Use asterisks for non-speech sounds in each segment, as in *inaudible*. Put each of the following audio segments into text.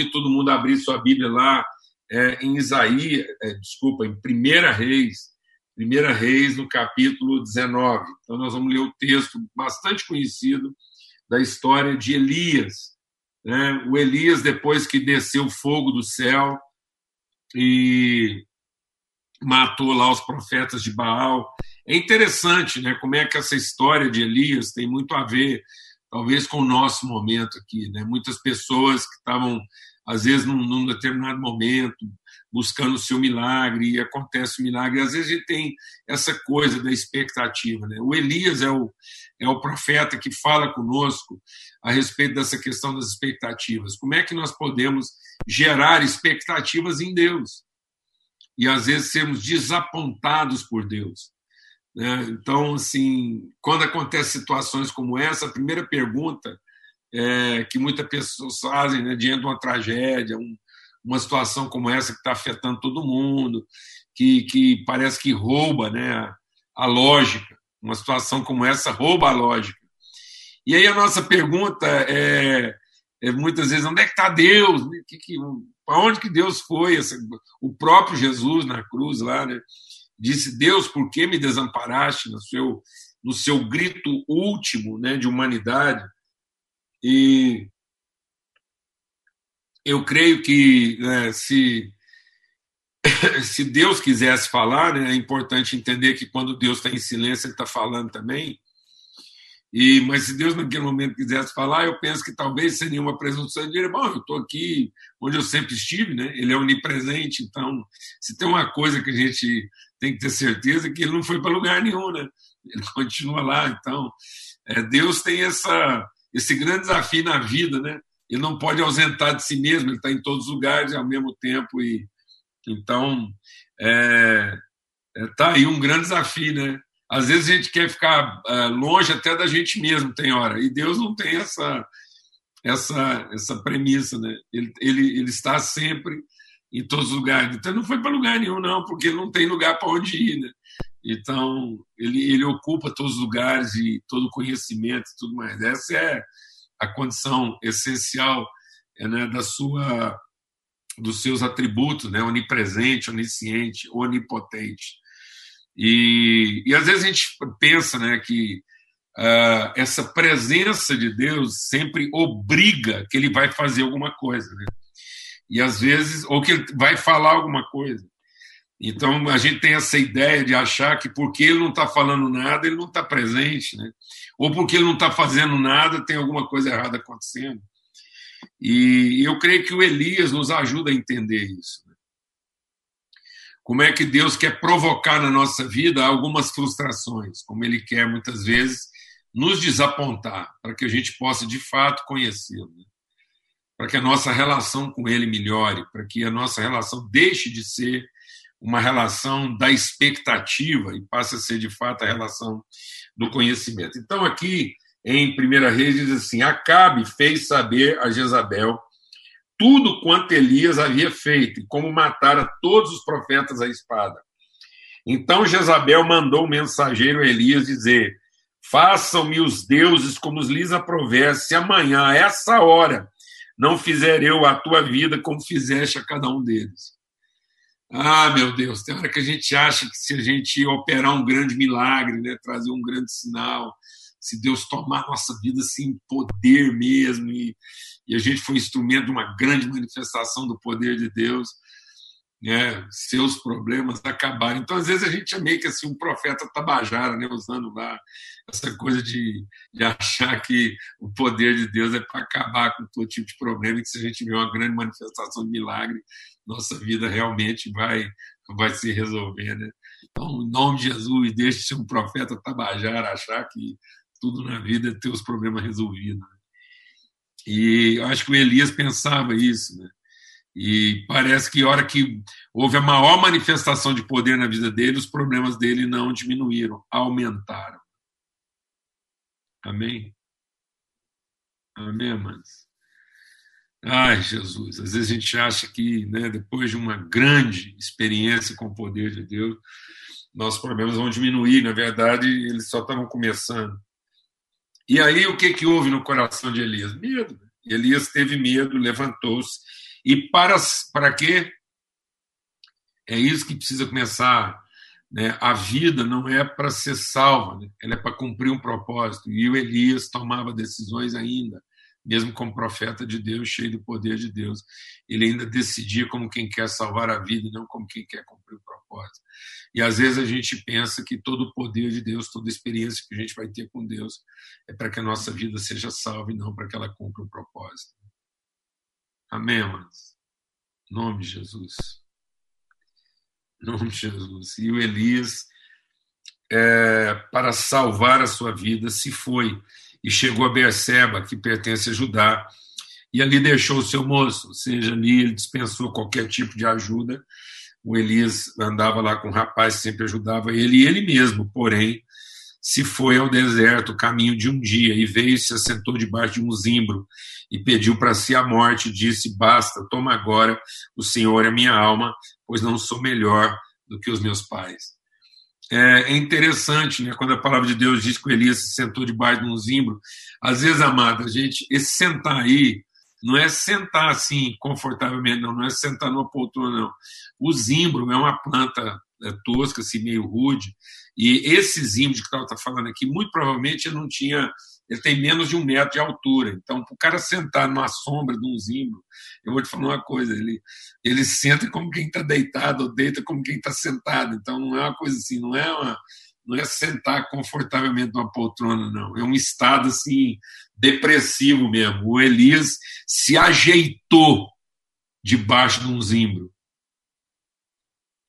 convido todo mundo a abrir sua Bíblia lá é, em Isaías, é, desculpa, em Primeira Reis, Primeira Reis, no capítulo 19. Então, nós vamos ler o texto bastante conhecido da história de Elias. Né? O Elias, depois que desceu fogo do céu e matou lá os profetas de Baal. É interessante né, como é que essa história de Elias tem muito a ver, talvez, com o nosso momento aqui. Né? Muitas pessoas que estavam, às vezes, num, num determinado momento, buscando o seu milagre, e acontece o milagre. Às vezes a gente tem essa coisa da expectativa. Né? O Elias é o, é o profeta que fala conosco a respeito dessa questão das expectativas. Como é que nós podemos gerar expectativas em Deus? E às vezes sermos desapontados por Deus. Né? Então, assim, quando acontecem situações como essa, a primeira pergunta é, que muitas pessoas fazem né, diante de uma tragédia, um, uma situação como essa que está afetando todo mundo, que, que parece que rouba né, a, a lógica. Uma situação como essa rouba a lógica. E aí a nossa pergunta é, é muitas vezes onde é que está Deus? Que, que, para onde que Deus foi? O próprio Jesus na cruz lá, né? Disse Deus, por que me desamparaste no seu no seu grito último, né, de humanidade? E eu creio que né, se *laughs* se Deus quisesse falar, né, é importante entender que quando Deus está em silêncio, Ele está falando também. E, mas se Deus naquele momento quisesse falar, eu penso que talvez seria uma presunção de dizer, bom, eu estou aqui onde eu sempre estive, né? Ele é onipresente, então se tem uma coisa que a gente tem que ter certeza é que ele não foi para lugar nenhum, né? Ele *laughs* continua lá, então é, Deus tem essa esse grande desafio na vida, né? Ele não pode ausentar de si mesmo, ele está em todos os lugares ao mesmo tempo e então é, é, tá aí um grande desafio, né? Às vezes a gente quer ficar uh, longe até da gente mesmo, tem hora. E Deus não tem essa essa essa premissa, né? Ele, ele, ele está sempre em todos os lugares. Então não foi para lugar nenhum, não, porque não tem lugar para onde ir, né? Então ele, ele ocupa todos os lugares e todo o conhecimento e tudo mais. Essa é a condição essencial né, da sua dos seus atributos, né? Onipresente, onisciente, onipotente. E, e às vezes a gente pensa né, que uh, essa presença de Deus sempre obriga que ele vai fazer alguma coisa. Né? E às vezes, ou que ele vai falar alguma coisa. Então a gente tem essa ideia de achar que porque ele não está falando nada, ele não está presente, né? Ou porque ele não está fazendo nada, tem alguma coisa errada acontecendo. E eu creio que o Elias nos ajuda a entender isso como é que Deus quer provocar na nossa vida algumas frustrações, como Ele quer muitas vezes nos desapontar, para que a gente possa de fato conhecê-lo, né? para que a nossa relação com Ele melhore, para que a nossa relação deixe de ser uma relação da expectativa e passe a ser de fato a relação do conhecimento. Então, aqui em 1 Reis diz assim: Acabe fez saber a Jezabel tudo quanto Elias havia feito e como matara todos os profetas à espada. Então Jezabel mandou o mensageiro Elias dizer: Façam-me os deuses como lhes aprover, se amanhã, a essa hora, não fizer eu a tua vida como fizeste a cada um deles. Ah, meu Deus, tem hora que a gente acha que se a gente operar um grande milagre, né, trazer um grande sinal, se Deus tomar nossa vida assim, poder mesmo, e, e a gente foi instrumento de uma grande manifestação do poder de Deus, né, seus problemas acabaram. Então, às vezes, a gente é meio que assim, um profeta tabajara, né, usando lá essa coisa de, de achar que o poder de Deus é para acabar com todo tipo de problema, e que se a gente tiver uma grande manifestação de milagre, nossa vida realmente vai, vai se resolver. Né? Então, em nome de Jesus, deixe de ser um profeta tabajara, achar que tudo na vida é ter os problemas resolvidos. Né? E eu acho que o Elias pensava isso, né? E parece que hora que houve a maior manifestação de poder na vida dele, os problemas dele não diminuíram, aumentaram. Amém? Amém, amados? Ai, Jesus, às vezes a gente acha que né, depois de uma grande experiência com o poder de Deus, nossos problemas vão diminuir. Na verdade, eles só estavam começando. E aí o que, que houve no coração de Elias? Medo. Elias teve medo, levantou-se E para, para quê? É isso que precisa começar. Né? A vida não é para ser salva, né? ela é para cumprir um propósito. E o Elias tomava decisões ainda, mesmo como profeta de Deus, cheio do poder de Deus. Ele ainda decidia como quem quer salvar a vida e não como quem quer cumprir o propósito. E às vezes a gente pensa que todo o poder de Deus, toda a experiência que a gente vai ter com Deus é para que a nossa vida seja salva e não para que ela cumpra um propósito. Amém, amados? Em nome de Jesus. Em nome de Jesus. E o Elias, é, para salvar a sua vida, se foi e chegou a Berseba, que pertence a Judá, e ali deixou o seu moço, ou seja, ali ele dispensou qualquer tipo de ajuda. O Elias andava lá com um rapaz sempre ajudava ele, e ele mesmo, porém, se foi ao deserto, caminho de um dia, e veio e se assentou debaixo de um zimbro, e pediu para si a morte, disse: Basta, toma agora, o Senhor é minha alma, pois não sou melhor do que os meus pais. É, é interessante, né, quando a palavra de Deus diz que o Elias se sentou debaixo de um zimbro. Às vezes, amada, gente, esse sentar aí não é sentar assim confortavelmente, não, não é sentar numa poltrona, não. O zimbro é uma planta é, tosca, assim, meio rude, e esse zimbro que estava tá falando aqui, muito provavelmente não tinha, ele tem menos de um metro de altura. Então, para o cara sentar numa sombra de um zimbro, eu vou te falar uma coisa, ele, ele senta como quem está deitado, ou deita como quem está sentado. Então, não é uma coisa assim, não é uma não é sentar confortavelmente numa poltrona, não. É um estado assim depressivo mesmo. O Elias se ajeitou debaixo de um zimbro.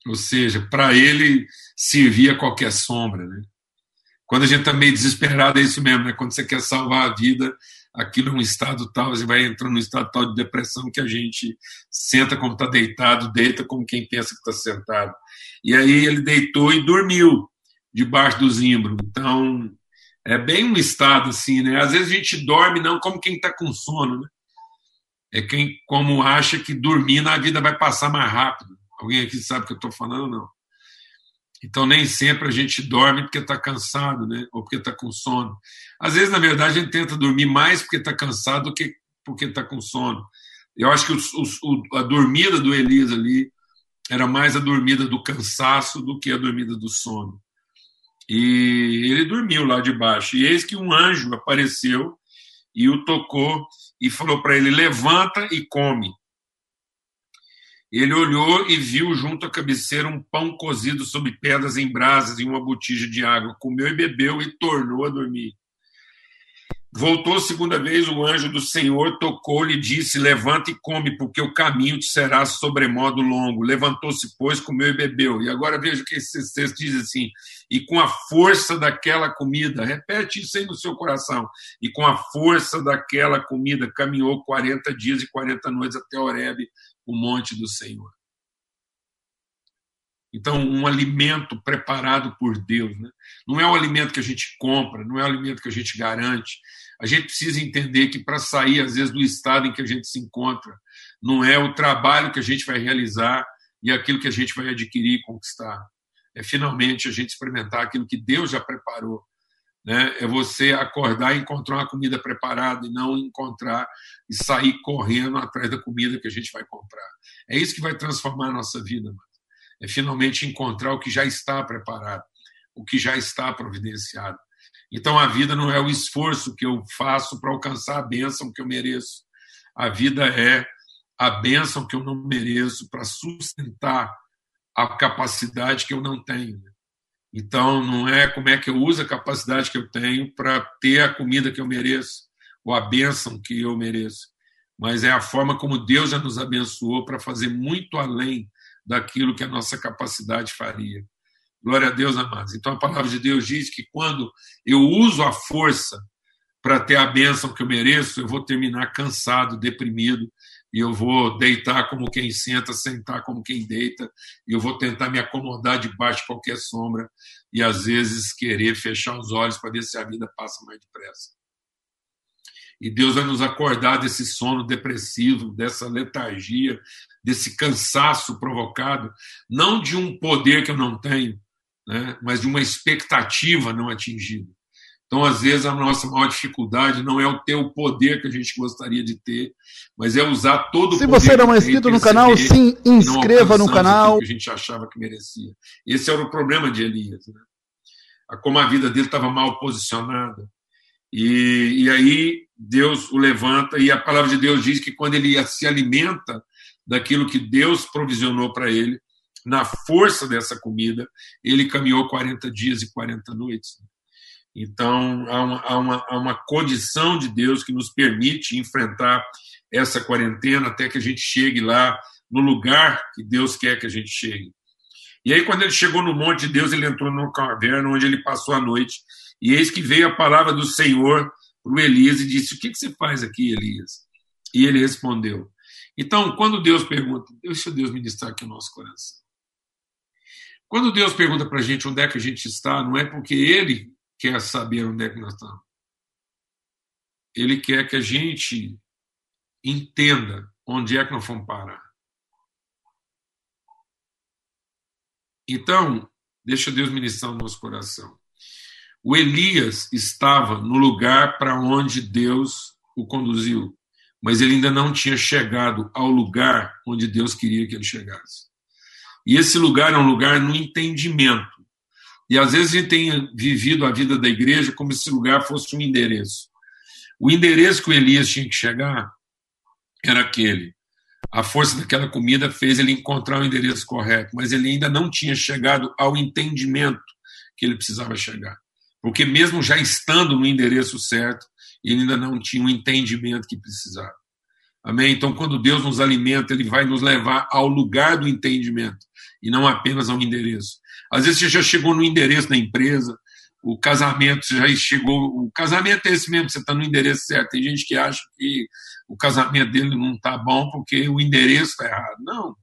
Ou seja, para ele servia qualquer sombra. Né? Quando a gente está meio desesperado, é isso mesmo, né? quando você quer salvar a vida, aquilo é um estado tal, você vai entrando num estado tal de depressão que a gente senta como está deitado, deita como quem pensa que está sentado. E aí ele deitou e dormiu debaixo do zimbro. Então, é bem um estado assim, né? Às vezes a gente dorme não como quem está com sono, né? É quem como acha que dormindo a vida vai passar mais rápido. Alguém aqui sabe o que eu estou falando não? Então nem sempre a gente dorme porque está cansado, né? Ou porque está com sono. Às vezes, na verdade, a gente tenta dormir mais porque está cansado do que porque está com sono. Eu acho que os, a dormida do Elias ali era mais a dormida do cansaço do que a dormida do sono. E ele dormiu lá debaixo. E eis que um anjo apareceu e o tocou e falou para ele: Levanta e come. Ele olhou e viu junto à cabeceira um pão cozido sobre pedras em brasas e uma botija de água. Comeu e bebeu e tornou a dormir. Voltou segunda vez o anjo do Senhor, tocou-lhe e disse: Levanta e come, porque o caminho te será sobremodo longo. Levantou-se, pois, comeu e bebeu. E agora veja que esse texto diz assim: E com a força daquela comida, repete isso aí no seu coração, e com a força daquela comida caminhou 40 dias e 40 noites até Horebe, o monte do Senhor. Então, um alimento preparado por Deus. Né? Não é o alimento que a gente compra, não é o alimento que a gente garante. A gente precisa entender que para sair, às vezes, do estado em que a gente se encontra, não é o trabalho que a gente vai realizar e aquilo que a gente vai adquirir e conquistar. É finalmente a gente experimentar aquilo que Deus já preparou. Né? É você acordar e encontrar uma comida preparada e não encontrar e sair correndo atrás da comida que a gente vai comprar. É isso que vai transformar a nossa vida. Mano é finalmente encontrar o que já está preparado, o que já está providenciado. Então a vida não é o esforço que eu faço para alcançar a bênção que eu mereço. A vida é a bênção que eu não mereço para sustentar a capacidade que eu não tenho. Então não é como é que eu uso a capacidade que eu tenho para ter a comida que eu mereço ou a bênção que eu mereço, mas é a forma como Deus já nos abençoou para fazer muito além daquilo que a nossa capacidade faria. Glória a Deus, amados. Então a palavra de Deus diz que quando eu uso a força para ter a bênção que eu mereço, eu vou terminar cansado, deprimido, e eu vou deitar como quem senta, sentar como quem deita, e eu vou tentar me acomodar debaixo de qualquer sombra, e às vezes querer fechar os olhos para ver se a vida passa mais depressa. E Deus vai nos acordar desse sono depressivo, dessa letargia, desse cansaço provocado, não de um poder que eu não tenho, né, mas de uma expectativa não atingida. Então, às vezes, a nossa maior dificuldade não é o ter o poder que a gente gostaria de ter, mas é usar todo se o poder. Se você não é inscrito no canal, sim, inscreva no canal. Que a gente achava que merecia. Esse era o problema de Elias. Né? Como a vida dele estava mal posicionada. E, e aí Deus o levanta, e a palavra de Deus diz que quando ele se alimenta daquilo que Deus provisionou para ele, na força dessa comida, ele caminhou 40 dias e 40 noites. Então, há uma, há, uma, há uma condição de Deus que nos permite enfrentar essa quarentena até que a gente chegue lá no lugar que Deus quer que a gente chegue. E aí, quando ele chegou no monte de Deus, ele entrou numa caverna onde ele passou a noite. E eis que veio a palavra do Senhor para o Elias e disse: O que, que você faz aqui, Elias? E ele respondeu. Então, quando Deus pergunta, deixa Deus ministrar aqui o nosso coração. Quando Deus pergunta para a gente onde é que a gente está, não é porque Ele quer saber onde é que nós estamos. Ele quer que a gente entenda onde é que nós vamos parar. Então, deixa Deus ministrar o nosso coração. O Elias estava no lugar para onde Deus o conduziu, mas ele ainda não tinha chegado ao lugar onde Deus queria que ele chegasse. E esse lugar é um lugar no entendimento. E às vezes a gente tem vivido a vida da igreja como se esse lugar fosse um endereço. O endereço que o Elias tinha que chegar era aquele. A força daquela comida fez ele encontrar o endereço correto, mas ele ainda não tinha chegado ao entendimento que ele precisava chegar. Porque, mesmo já estando no endereço certo, ele ainda não tinha o entendimento que precisava. Amém? Então, quando Deus nos alimenta, Ele vai nos levar ao lugar do entendimento e não apenas ao endereço. Às vezes você já chegou no endereço da empresa, o casamento já chegou. O casamento é esse mesmo, você está no endereço certo. Tem gente que acha que o casamento dele não está bom porque o endereço está errado. Não.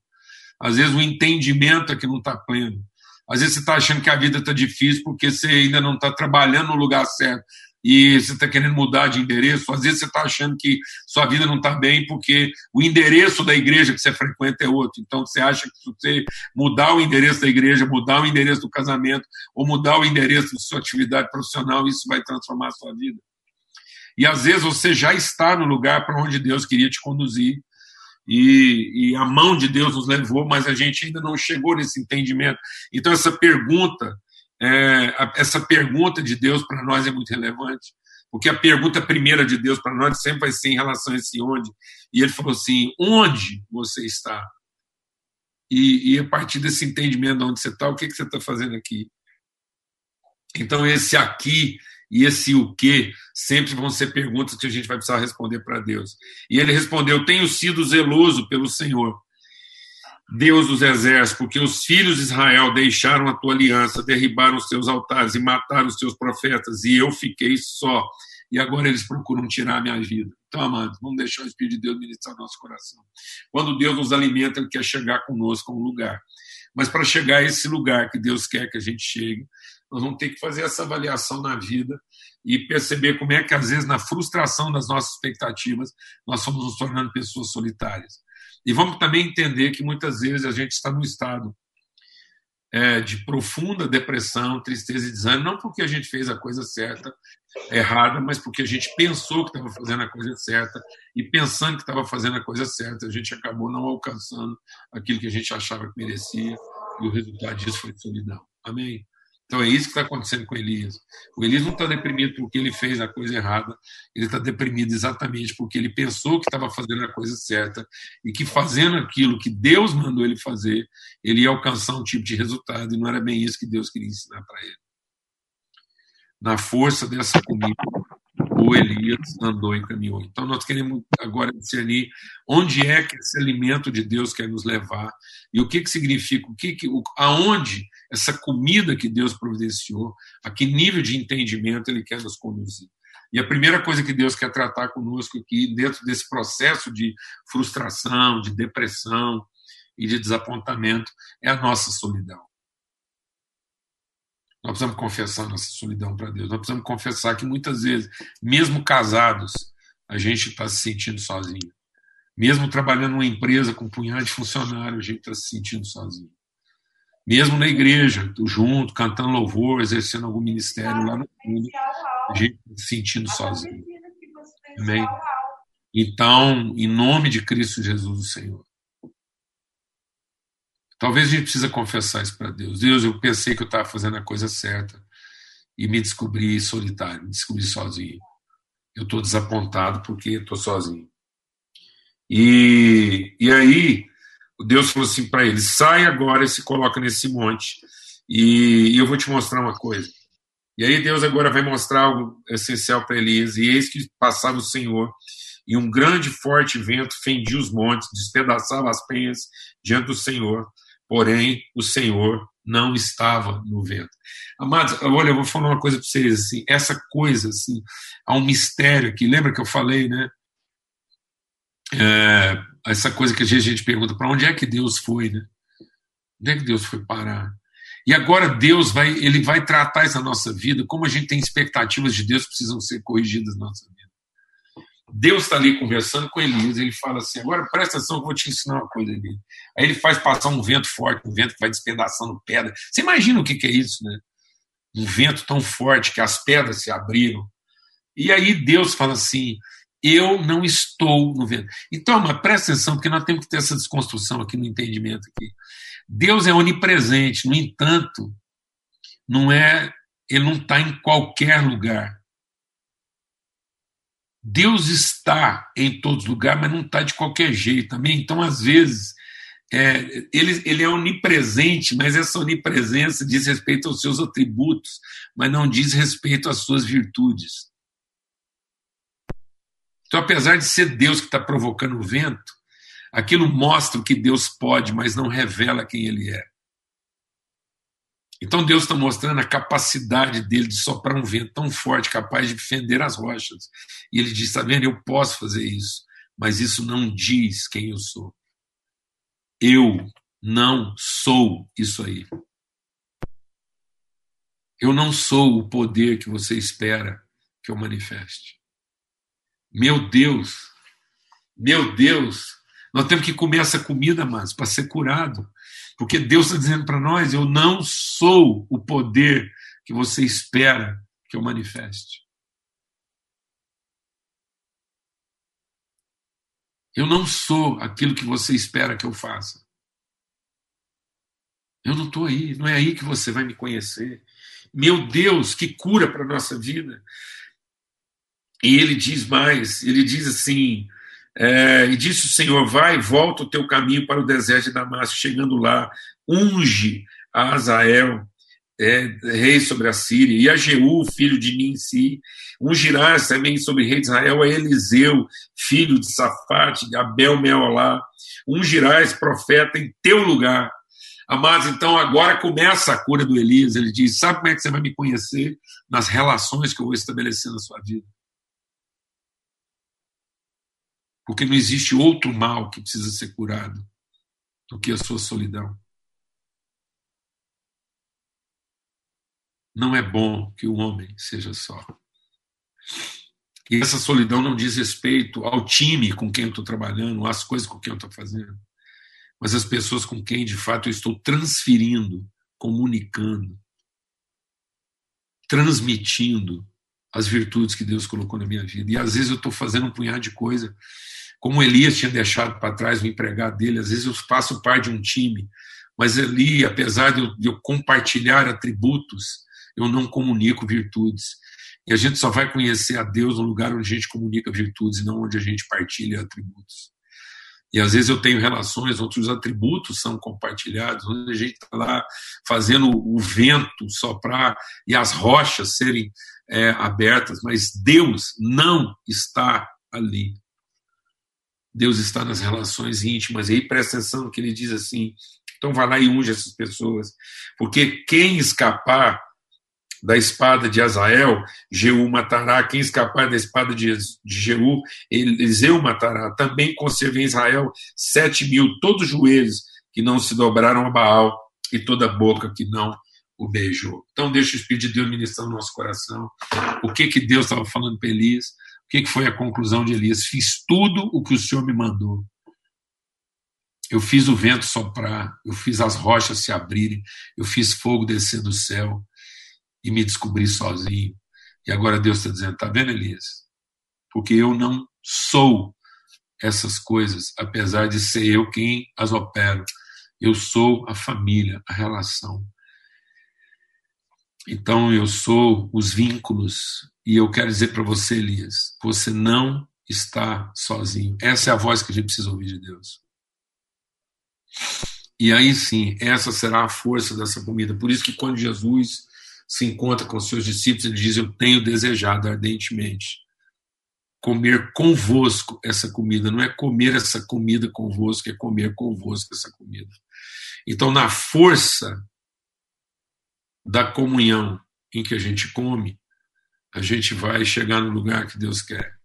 Às vezes o entendimento é que não está pleno. Às vezes você está achando que a vida está difícil porque você ainda não está trabalhando no lugar certo e você está querendo mudar de endereço. Às vezes você está achando que sua vida não está bem porque o endereço da igreja que você frequenta é outro. Então você acha que se você mudar o endereço da igreja, mudar o endereço do casamento ou mudar o endereço da sua atividade profissional, isso vai transformar a sua vida. E às vezes você já está no lugar para onde Deus queria te conduzir. E, e, a mão de Deus nos levou, mas a gente ainda não chegou nesse entendimento. Então, essa pergunta é, essa pergunta de Deus para nós é muito relevante, porque a pergunta primeira de Deus para nós sempre vai ser em relação a esse onde. E ele falou assim: onde você está? E, e a partir desse entendimento de onde você está, o que, que você está fazendo aqui? Então, esse aqui e esse o que sempre vão ser perguntas que a gente vai precisar responder para Deus. E ele respondeu: Tenho sido zeloso pelo Senhor Deus dos exércitos, porque os filhos de Israel deixaram a tua aliança, derribaram os teus altares e mataram os teus profetas, e eu fiquei só. E agora eles procuram tirar a minha vida. Então, amados, vamos deixar o Espírito de Deus ministrar nosso coração. Quando Deus nos alimenta, Ele quer chegar conosco a um lugar. Mas para chegar a esse lugar que Deus quer que a gente chegue, nós vamos ter que fazer essa avaliação na vida e perceber como é que, às vezes, na frustração das nossas expectativas, nós somos nos tornando pessoas solitárias. E vamos também entender que muitas vezes a gente está num estado é, de profunda depressão, tristeza e desânimo, não porque a gente fez a coisa certa, errada, mas porque a gente pensou que estava fazendo a coisa certa e pensando que estava fazendo a coisa certa, a gente acabou não alcançando aquilo que a gente achava que merecia e o resultado disso foi solidão. Amém? Então é isso que está acontecendo com Elias. O Elias não está deprimido porque ele fez a coisa errada, ele está deprimido exatamente porque ele pensou que estava fazendo a coisa certa e que fazendo aquilo que Deus mandou ele fazer, ele ia alcançar um tipo de resultado e não era bem isso que Deus queria ensinar para ele. Na força dessa comida, o Elias andou e caminhou. Então nós queremos agora discernir onde é que esse alimento de Deus quer nos levar e o que que significa, o que que, aonde essa comida que Deus providenciou, a que nível de entendimento ele quer nos conduzir. E a primeira coisa que Deus quer tratar conosco aqui, dentro desse processo de frustração, de depressão e de desapontamento, é a nossa solidão. Nós precisamos confessar nossa solidão para Deus. Nós precisamos confessar que muitas vezes, mesmo casados, a gente está se sentindo sozinho. Mesmo trabalhando numa empresa com um punhado de funcionários, a gente está se sentindo sozinho. Mesmo na igreja, junto, cantando louvor, exercendo algum ministério lá no fundo, a gente se sentindo sozinho. Amém? Então, em nome de Cristo Jesus, o Senhor. Talvez a gente precisa confessar isso para Deus. Deus, eu pensei que eu estava fazendo a coisa certa e me descobri solitário, me descobri sozinho. Eu estou desapontado porque estou sozinho. E, e aí, Deus falou assim para ele: sai agora e se coloca nesse monte, e, e eu vou te mostrar uma coisa. E aí, Deus agora vai mostrar algo essencial para Elias. E eis que passava o Senhor, e um grande forte vento fendia os montes, despedaçava as penhas diante do Senhor porém o Senhor não estava no vento. Amados, olha, eu vou falar uma coisa para vocês, assim, essa coisa, assim, há um mistério aqui, lembra que eu falei, né? É, essa coisa que a gente pergunta, para onde é que Deus foi, né? Onde é que Deus foi parar? E agora Deus vai, ele vai tratar essa nossa vida, como a gente tem expectativas de Deus precisam ser corrigidas na nossa vida. Deus está ali conversando com Elias, ele fala assim: agora presta atenção, eu vou te ensinar uma coisa ali. Aí ele faz passar um vento forte, um vento que vai despedaçando pedra. Você imagina o que, que é isso, né? Um vento tão forte que as pedras se abriram. E aí Deus fala assim: eu não estou no vento. Então, mas presta atenção, porque nós temos que ter essa desconstrução aqui no entendimento aqui. Deus é onipresente, no entanto, não é, ele não está em qualquer lugar. Deus está em todos os lugares, mas não está de qualquer jeito também. Então, às vezes, é, ele, ele é onipresente, mas essa onipresença diz respeito aos seus atributos, mas não diz respeito às suas virtudes. Então, apesar de ser Deus que está provocando o vento, aquilo mostra o que Deus pode, mas não revela quem ele é. Então Deus está mostrando a capacidade dele de soprar um vento tão forte, capaz de fender as rochas. E ele diz: está vendo, eu posso fazer isso, mas isso não diz quem eu sou. Eu não sou isso aí. Eu não sou o poder que você espera que eu manifeste. Meu Deus, meu Deus, nós temos que comer essa comida, mas para ser curado. Porque Deus está dizendo para nós: eu não sou o poder que você espera que eu manifeste. Eu não sou aquilo que você espera que eu faça. Eu não estou aí, não é aí que você vai me conhecer. Meu Deus, que cura para a nossa vida. E ele diz mais: ele diz assim, é, e disse o Senhor: Vai, volta o teu caminho para o deserto de Damasco. Chegando lá, unge a Azael, é, rei sobre a Síria, e a Jeú, filho de Ninsi. Ungirás também sobre rei de Israel a Eliseu, filho de Safate, de Abel Meolá. Ungirás profeta em teu lugar. Amados, então agora começa a cura do Elias. Ele diz: Sabe como é que você vai me conhecer? Nas relações que eu vou estabelecer na sua vida. Porque não existe outro mal que precisa ser curado do que a sua solidão. Não é bom que o homem seja só. E essa solidão não diz respeito ao time com quem eu estou trabalhando, às coisas com quem eu estou fazendo, mas às pessoas com quem de fato eu estou transferindo, comunicando, transmitindo as virtudes que Deus colocou na minha vida. E às vezes eu estou fazendo um punhado de coisa como Elias tinha deixado para trás o empregado dele, às vezes eu faço parte de um time, mas ali, apesar de eu, de eu compartilhar atributos, eu não comunico virtudes. E a gente só vai conhecer a Deus no lugar onde a gente comunica virtudes não onde a gente partilha atributos. E às vezes eu tenho relações onde os atributos são compartilhados, onde a gente está lá fazendo o vento soprar e as rochas serem é, abertas, mas Deus não está ali. Deus está nas relações íntimas. E aí presta atenção no que ele diz assim. Então vai lá e unge essas pessoas. Porque quem escapar da espada de Azael, Jeú matará. Quem escapar da espada de, de Jeú, Eliseu matará. Também conservei em Israel sete mil, todos os joelhos que não se dobraram a Baal e toda boca que não o beijou. Então deixa o Espírito de Deus ministrar no nosso coração. O que que Deus estava falando para Elias? O que foi a conclusão de Elias? Fiz tudo o que o Senhor me mandou. Eu fiz o vento soprar, eu fiz as rochas se abrirem, eu fiz fogo descer do céu e me descobri sozinho. E agora Deus está dizendo: está vendo, Elias? Porque eu não sou essas coisas, apesar de ser eu quem as opero. Eu sou a família, a relação. Então eu sou os vínculos. E eu quero dizer para você, Elias, você não está sozinho. Essa é a voz que a gente precisa ouvir de Deus. E aí sim, essa será a força dessa comida. Por isso que quando Jesus se encontra com seus discípulos, ele diz: Eu tenho desejado ardentemente comer convosco essa comida. Não é comer essa comida convosco, é comer convosco essa comida. Então, na força da comunhão em que a gente come, a gente vai chegar no lugar que Deus quer.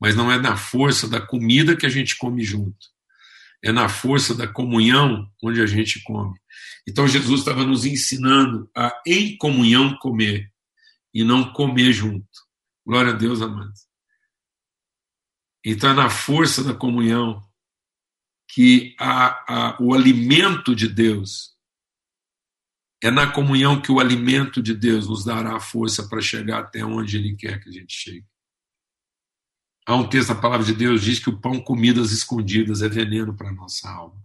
Mas não é na força da comida que a gente come junto. É na força da comunhão onde a gente come. Então Jesus estava nos ensinando a em comunhão comer e não comer junto. Glória a Deus, amados. Então é na força da comunhão que a, a, o alimento de Deus é na comunhão que o alimento de Deus nos dará a força para chegar até onde Ele quer que a gente chegue. Há um texto da palavra de Deus diz que o pão comidas escondidas é veneno para a nossa alma.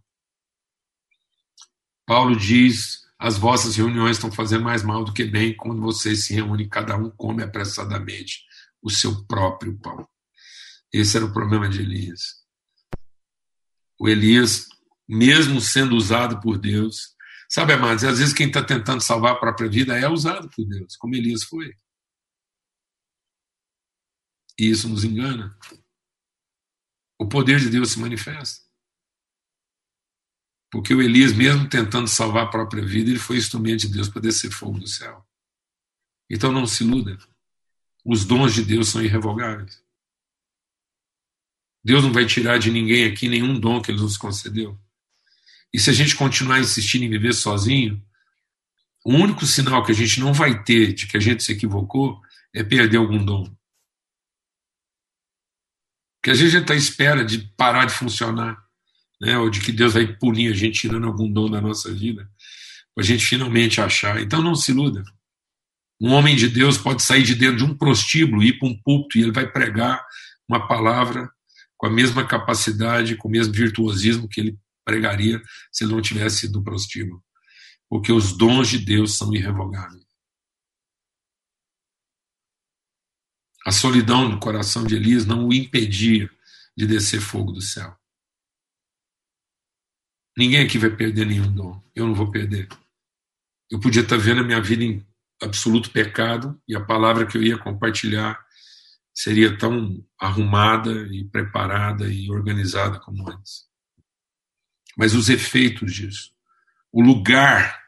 Paulo diz: as vossas reuniões estão fazendo mais mal do que bem quando vocês se reúnem, cada um come apressadamente o seu próprio pão. Esse era o problema de Elias. O Elias, mesmo sendo usado por Deus, sabe, amados, às vezes quem está tentando salvar a própria vida é usado por Deus, como Elias foi. E isso nos engana. O poder de Deus se manifesta. Porque o Elias, mesmo tentando salvar a própria vida, ele foi instrumento de Deus para descer fogo do céu. Então não se iluda. Os dons de Deus são irrevogáveis. Deus não vai tirar de ninguém aqui nenhum dom que Ele nos concedeu. E se a gente continuar insistindo em viver sozinho, o único sinal que a gente não vai ter de que a gente se equivocou é perder algum dom. Porque às vezes a gente está à espera de parar de funcionar, né? ou de que Deus vai punir a gente tirando algum dom da nossa vida, para a gente finalmente achar. Então não se iluda. Um homem de Deus pode sair de dentro de um prostíbulo, ir para um púlpito e ele vai pregar uma palavra com a mesma capacidade, com o mesmo virtuosismo que ele pregaria se ele não tivesse sido prostíbulo. Porque os dons de Deus são irrevogáveis. A solidão do coração de Elias não o impedia de descer fogo do céu. Ninguém aqui vai perder nenhum dom. Eu não vou perder. Eu podia estar vendo a minha vida em absoluto pecado e a palavra que eu ia compartilhar seria tão arrumada e preparada e organizada como antes. Mas os efeitos disso, o lugar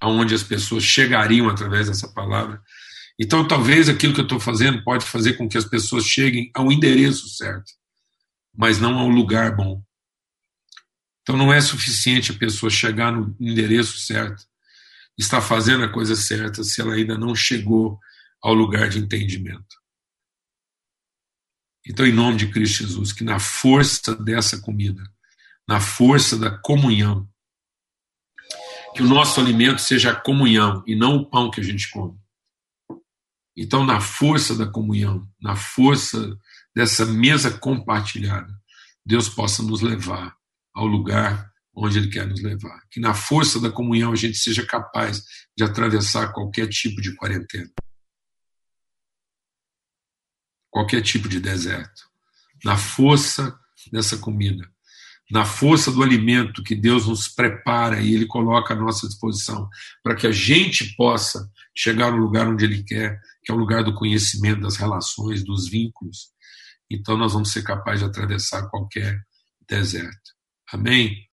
aonde as pessoas chegariam através dessa palavra então, talvez aquilo que eu estou fazendo pode fazer com que as pessoas cheguem ao endereço certo, mas não ao lugar bom. Então, não é suficiente a pessoa chegar no endereço certo, estar fazendo a coisa certa, se ela ainda não chegou ao lugar de entendimento. Então, em nome de Cristo Jesus, que na força dessa comida, na força da comunhão, que o nosso alimento seja a comunhão e não o pão que a gente come então, na força da comunhão, na força dessa mesa compartilhada, Deus possa nos levar ao lugar onde Ele quer nos levar. Que na força da comunhão a gente seja capaz de atravessar qualquer tipo de quarentena, qualquer tipo de deserto. Na força dessa comida, na força do alimento que Deus nos prepara e Ele coloca à nossa disposição, para que a gente possa chegar no lugar onde Ele quer, que é o lugar do conhecimento, das relações, dos vínculos. Então nós vamos ser capazes de atravessar qualquer deserto. Amém?